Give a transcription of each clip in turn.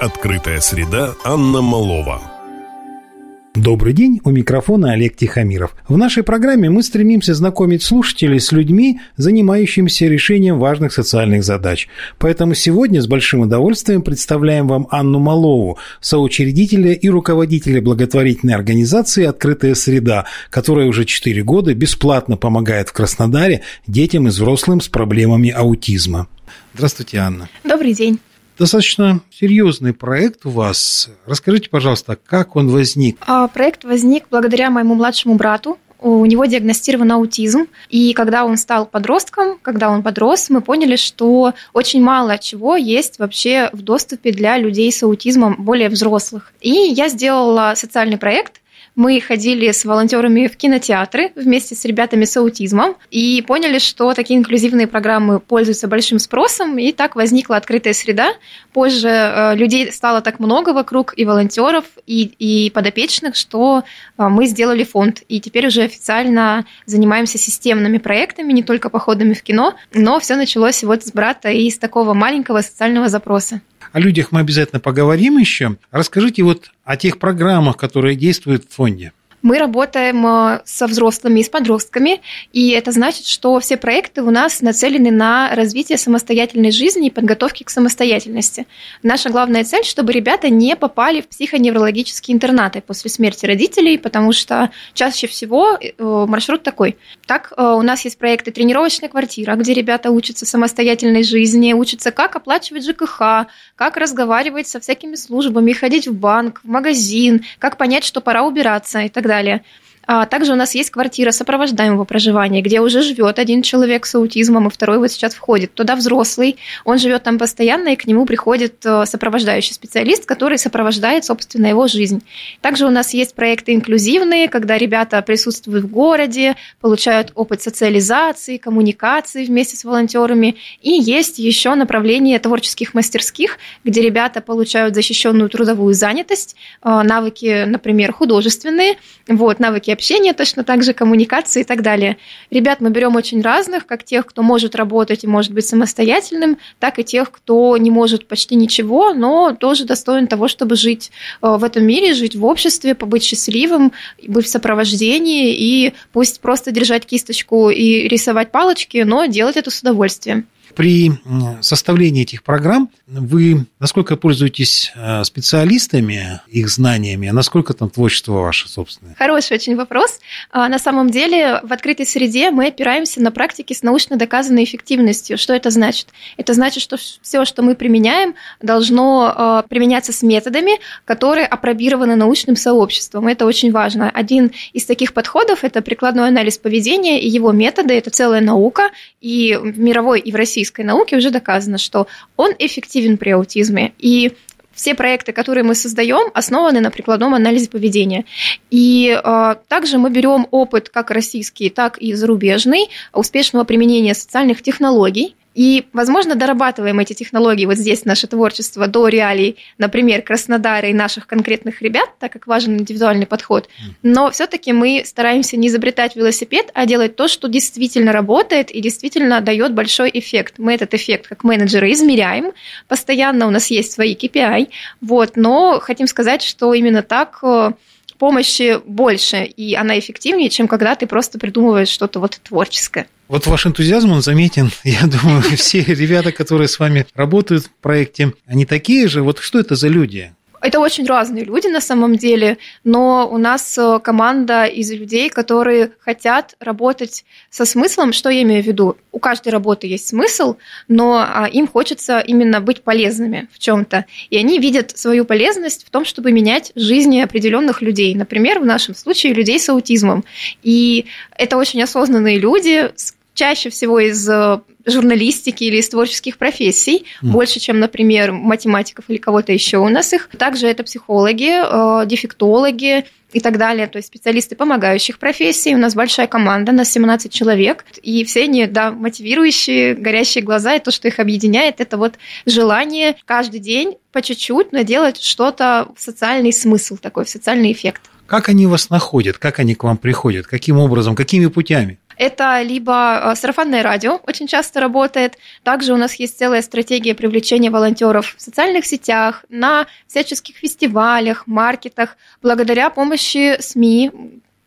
«Открытая среда» Анна Малова. Добрый день, у микрофона Олег Тихомиров. В нашей программе мы стремимся знакомить слушателей с людьми, занимающимися решением важных социальных задач. Поэтому сегодня с большим удовольствием представляем вам Анну Малову, соучредителя и руководителя благотворительной организации «Открытая среда», которая уже 4 года бесплатно помогает в Краснодаре детям и взрослым с проблемами аутизма. Здравствуйте, Анна. Добрый день достаточно серьезный проект у вас. Расскажите, пожалуйста, как он возник? А, проект возник благодаря моему младшему брату. У него диагностирован аутизм, и когда он стал подростком, когда он подрос, мы поняли, что очень мало чего есть вообще в доступе для людей с аутизмом более взрослых. И я сделала социальный проект, мы ходили с волонтерами в кинотеатры вместе с ребятами с аутизмом и поняли, что такие инклюзивные программы пользуются большим спросом, и так возникла открытая среда. Позже э, людей стало так много вокруг, и волонтеров, и, и подопечных, что э, мы сделали фонд. И теперь уже официально занимаемся системными проектами, не только походами в кино, но все началось вот с брата и с такого маленького социального запроса. О людях мы обязательно поговорим еще. Расскажите вот о тех программах, которые действуют в фонде. Мы работаем э, со взрослыми и с подростками, и это значит, что все проекты у нас нацелены на развитие самостоятельной жизни и подготовки к самостоятельности. Наша главная цель, чтобы ребята не попали в психоневрологические интернаты после смерти родителей, потому что чаще всего э, маршрут такой. Так, э, у нас есть проекты «Тренировочная квартира», где ребята учатся самостоятельной жизни, учатся, как оплачивать ЖКХ, как разговаривать со всякими службами, ходить в банк, в магазин, как понять, что пора убираться и так далее далее. А также у нас есть квартира сопровождаемого проживания, где уже живет один человек с аутизмом, и второй вот сейчас входит. Туда взрослый, он живет там постоянно, и к нему приходит э, сопровождающий специалист, который сопровождает, собственно, его жизнь. Также у нас есть проекты инклюзивные, когда ребята присутствуют в городе, получают опыт социализации, коммуникации вместе с волонтерами. И есть еще направление творческих мастерских, где ребята получают защищенную трудовую занятость, э, навыки, например, художественные, вот, навыки общения, точно так же коммуникации и так далее. Ребят мы берем очень разных, как тех, кто может работать и может быть самостоятельным, так и тех, кто не может почти ничего, но тоже достоин того, чтобы жить э, в этом мире, жить в обществе, побыть счастливым, быть в сопровождении и пусть просто держать кисточку и рисовать палочки, но делать это с удовольствием. При составлении этих программ вы насколько пользуетесь э, специалистами, их знаниями, а насколько там творчество ваше собственное? Хороший очень вопрос. А, на самом деле в открытой среде мы опираемся на практики с научно доказанной эффективностью. Что это значит? Это значит, что все, что мы применяем, должно а, применяться с методами, которые опробированы научным сообществом. Это очень важно. Один из таких подходов – это прикладной анализ поведения и его методы. Это целая наука, и в мировой и в российской российской науке уже доказано, что он эффективен при аутизме. И все проекты, которые мы создаем, основаны на прикладном анализе поведения. И э, также мы берем опыт как российский, так и зарубежный успешного применения социальных технологий и, возможно, дорабатываем эти технологии вот здесь, наше творчество, до реалий, например, Краснодара и наших конкретных ребят, так как важен индивидуальный подход. Но все-таки мы стараемся не изобретать велосипед, а делать то, что действительно работает и действительно дает большой эффект. Мы этот эффект как менеджеры измеряем, постоянно у нас есть свои KPI, вот, но хотим сказать, что именно так э, помощи больше, и она эффективнее, чем когда ты просто придумываешь что-то вот творческое. Вот ваш энтузиазм, он заметен. Я думаю, все ребята, которые с вами работают в проекте, они такие же. Вот что это за люди? Это очень разные люди на самом деле, но у нас э, команда из людей, которые хотят работать со смыслом. Что я имею в виду? У каждой работы есть смысл, но а, им хочется именно быть полезными в чем-то. И они видят свою полезность в том, чтобы менять жизни определенных людей. Например, в нашем случае людей с аутизмом. И это очень осознанные люди, чаще всего из э, журналистики или из творческих профессий, mm. больше, чем, например, математиков или кого-то еще у нас их. Также это психологи, э, дефектологи, и так далее, то есть специалисты помогающих профессий. У нас большая команда, нас 17 человек, и все они, да, мотивирующие, горящие глаза, и то, что их объединяет, это вот желание каждый день по чуть-чуть наделать что-то в социальный смысл такой, в социальный эффект. Как они вас находят, как они к вам приходят, каким образом, какими путями? Это либо э, сарафанное радио очень часто работает. Также у нас есть целая стратегия привлечения волонтеров в социальных сетях, на всяческих фестивалях, маркетах, благодаря помощи СМИ,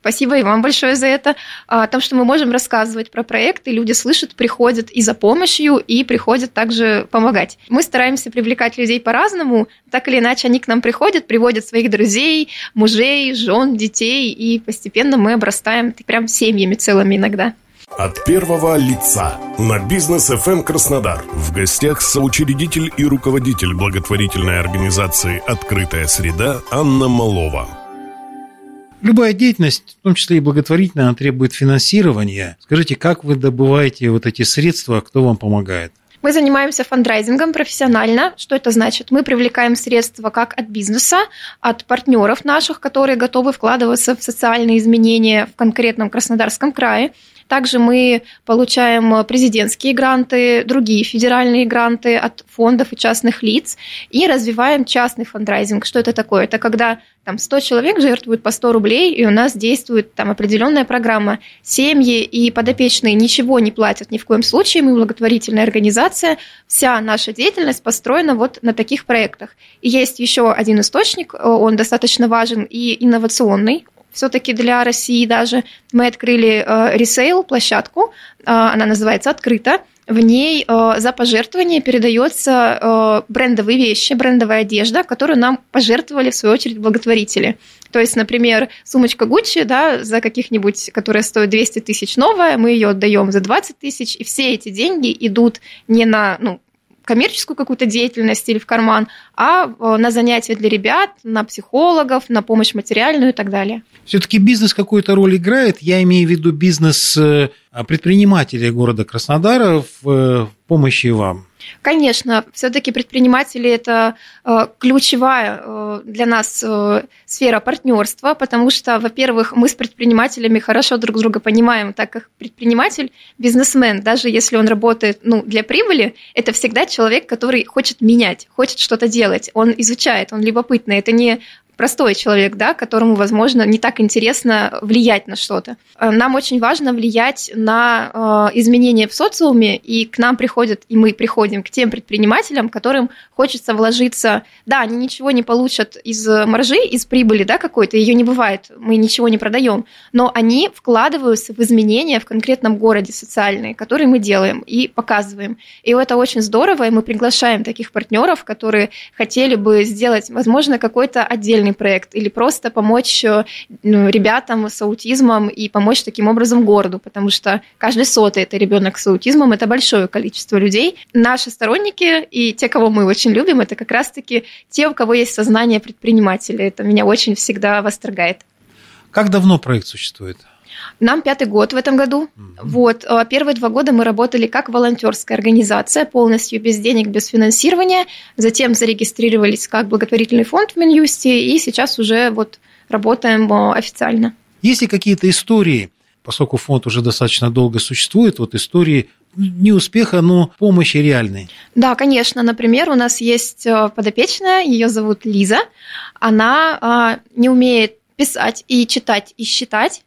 Спасибо и вам большое за это. О том, что мы можем рассказывать про проекты, люди слышат, приходят и за помощью, и приходят также помогать. Мы стараемся привлекать людей по-разному, так или иначе они к нам приходят, приводят своих друзей, мужей, жен, детей, и постепенно мы обрастаем прям семьями целыми иногда. От первого лица на бизнес FM Краснодар в гостях соучредитель и руководитель благотворительной организации «Открытая среда» Анна Малова. Любая деятельность, в том числе и благотворительная, она требует финансирования. Скажите, как вы добываете вот эти средства, кто вам помогает? Мы занимаемся фандрайзингом профессионально. Что это значит? Мы привлекаем средства как от бизнеса, от партнеров наших, которые готовы вкладываться в социальные изменения в конкретном Краснодарском крае. Также мы получаем президентские гранты, другие федеральные гранты от фондов и частных лиц и развиваем частный фандрайзинг. Что это такое? Это когда там 100 человек жертвуют по 100 рублей, и у нас действует там определенная программа. Семьи и подопечные ничего не платят ни в коем случае, мы благотворительная организация, вся наша деятельность построена вот на таких проектах. И есть еще один источник, он достаточно важен и инновационный, все-таки для России даже мы открыли э, ресейл площадку, э, она называется «Открыто». В ней э, за пожертвование передается брендовые вещи, брендовая одежда, которую нам пожертвовали, в свою очередь, благотворители. То есть, например, сумочка Гуччи, да, за каких-нибудь, которая стоит 200 тысяч новая, мы ее отдаем за 20 тысяч, и все эти деньги идут не на, ну, коммерческую какую-то деятельность или в карман, а э, на занятия для ребят, на психологов, на помощь материальную и так далее. Все-таки бизнес какую-то роль играет. Я имею в виду бизнес э, предпринимателей города Краснодара в э, помощи вам. Конечно, все-таки предприниматели это э, ключевая э, для нас э, сфера партнерства, потому что, во-первых, мы с предпринимателями хорошо друг друга понимаем, так как предприниматель, бизнесмен, даже если он работает ну, для прибыли, это всегда человек, который хочет менять, хочет что-то делать, он изучает, он любопытный. Это не простой человек, да, которому, возможно, не так интересно влиять на что-то. Э, нам очень важно влиять на э, изменения в социуме, и к нам приходят, и мы приходим к тем предпринимателям, которым хочется вложиться. Да, они ничего не получат из маржи, из прибыли, да, какой-то, ее не бывает, мы ничего не продаем, но они вкладываются в изменения в конкретном городе социальные, которые мы делаем и показываем. И это очень здорово, и мы приглашаем таких партнеров, которые хотели бы сделать, возможно, какой-то отдельный социальный проект или просто помочь э, ну, ребятам с аутизмом и помочь таким образом городу, потому что каждый сотый это ребенок с аутизмом, это большое количество людей. Наши сторонники и те, кого мы очень любим, это как раз-таки те, у кого есть сознание предпринимателя. Это меня очень всегда восторгает. Как давно проект существует? Нам пятый год в этом году. Mm-hmm. Вот. Э, первые два года мы работали как волонтерская организация, полностью без денег, без финансирования. Затем зарегистрировались как благотворительный фонд в Минюсте, и сейчас уже вот работаем э, официально. Есть ли какие-то истории, поскольку фонд уже достаточно долго существует, вот истории не успеха, но помощи реальной. Да, конечно. Например, у нас есть э, подопечная, ее зовут Лиза. Она не умеет писать и читать и считать,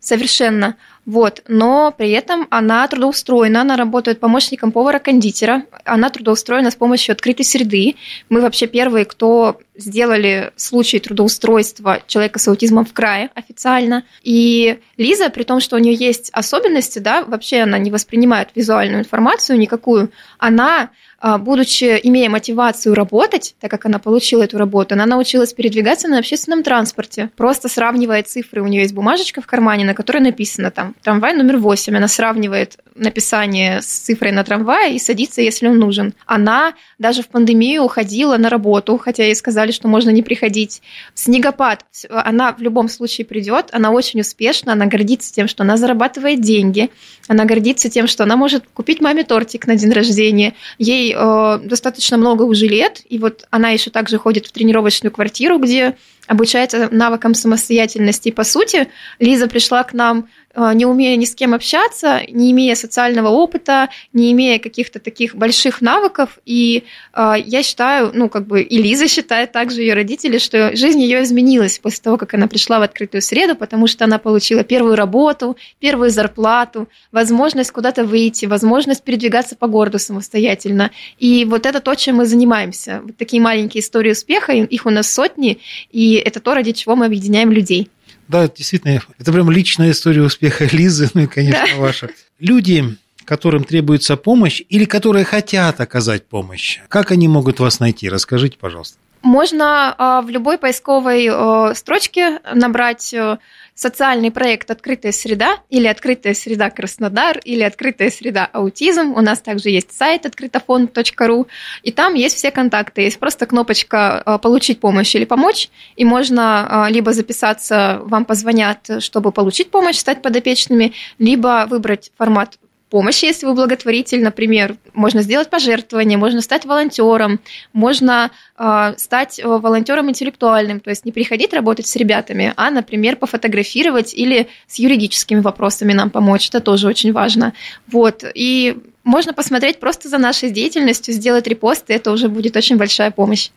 совершенно. Вот. Но при этом она трудоустроена, она работает помощником повара-кондитера, она трудоустроена с помощью открытой среды. Мы вообще первые, кто сделали случай трудоустройства человека с аутизмом в крае официально. И Лиза, при том, что у нее есть особенности, да, вообще она не воспринимает визуальную информацию никакую, она будучи, имея мотивацию работать, так как она получила эту работу, она научилась передвигаться на общественном транспорте. Просто сравнивая цифры, у нее есть бумажечка в кармане, на которой написано там трамвай номер 8. Она сравнивает написание с цифрой на трамвае и садится, если он нужен. Она даже в пандемию уходила на работу, хотя ей сказали, что можно не приходить. Снегопад, она в любом случае придет, она очень успешна, она гордится тем, что она зарабатывает деньги, она гордится тем, что она может купить маме тортик на день рождения. Ей э, достаточно много уже лет, и вот она еще также ходит в тренировочную квартиру, где обучается навыкам самостоятельности. И, по сути, Лиза пришла к нам Э, не умея ни с кем общаться, не имея социального опыта, не имея каких-то таких больших навыков. И э, я считаю, ну, как бы и Лиза считает также ее родители, что жизнь ее изменилась после того, как она пришла в открытую среду, потому что она получила первую работу, первую зарплату, возможность куда-то выйти, возможность передвигаться по городу самостоятельно. И вот это то, чем мы занимаемся. Вот такие маленькие истории успеха, их у нас сотни, и это то, ради чего мы объединяем людей. Да, действительно, это прям личная история успеха Лизы, ну и, конечно, да. ваша. Люди, которым требуется помощь или которые хотят оказать помощь, как они могут вас найти? Расскажите, пожалуйста. Можно а, в любой поисковой а, строчке набрать а, социальный проект «Открытая среда» или «Открытая среда Краснодар» или «Открытая среда аутизм». У нас также есть сайт открытофонд.ру, и там есть все контакты. Есть просто кнопочка а, «Получить помощь» или «Помочь», и можно а, либо записаться, вам позвонят, чтобы получить помощь, стать подопечными, либо выбрать формат помощи, если вы благотворитель, например, можно сделать пожертвование, можно стать волонтером, можно э, стать волонтером интеллектуальным, то есть не приходить работать с ребятами, а, например, пофотографировать или с юридическими вопросами нам помочь, это тоже очень важно. Вот, и можно посмотреть просто за нашей деятельностью, сделать репосты, это уже будет очень большая помощь.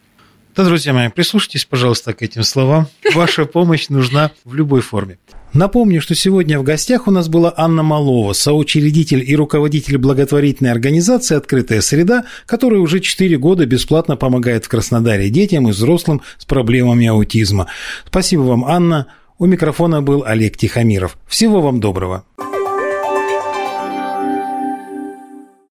Да, друзья мои, прислушайтесь, пожалуйста, к этим словам. Ваша помощь нужна в любой форме. Напомню, что сегодня в гостях у нас была Анна Малова, соучредитель и руководитель благотворительной организации «Открытая среда», которая уже 4 года бесплатно помогает в Краснодаре детям и взрослым с проблемами аутизма. Спасибо вам, Анна. У микрофона был Олег Тихомиров. Всего вам доброго.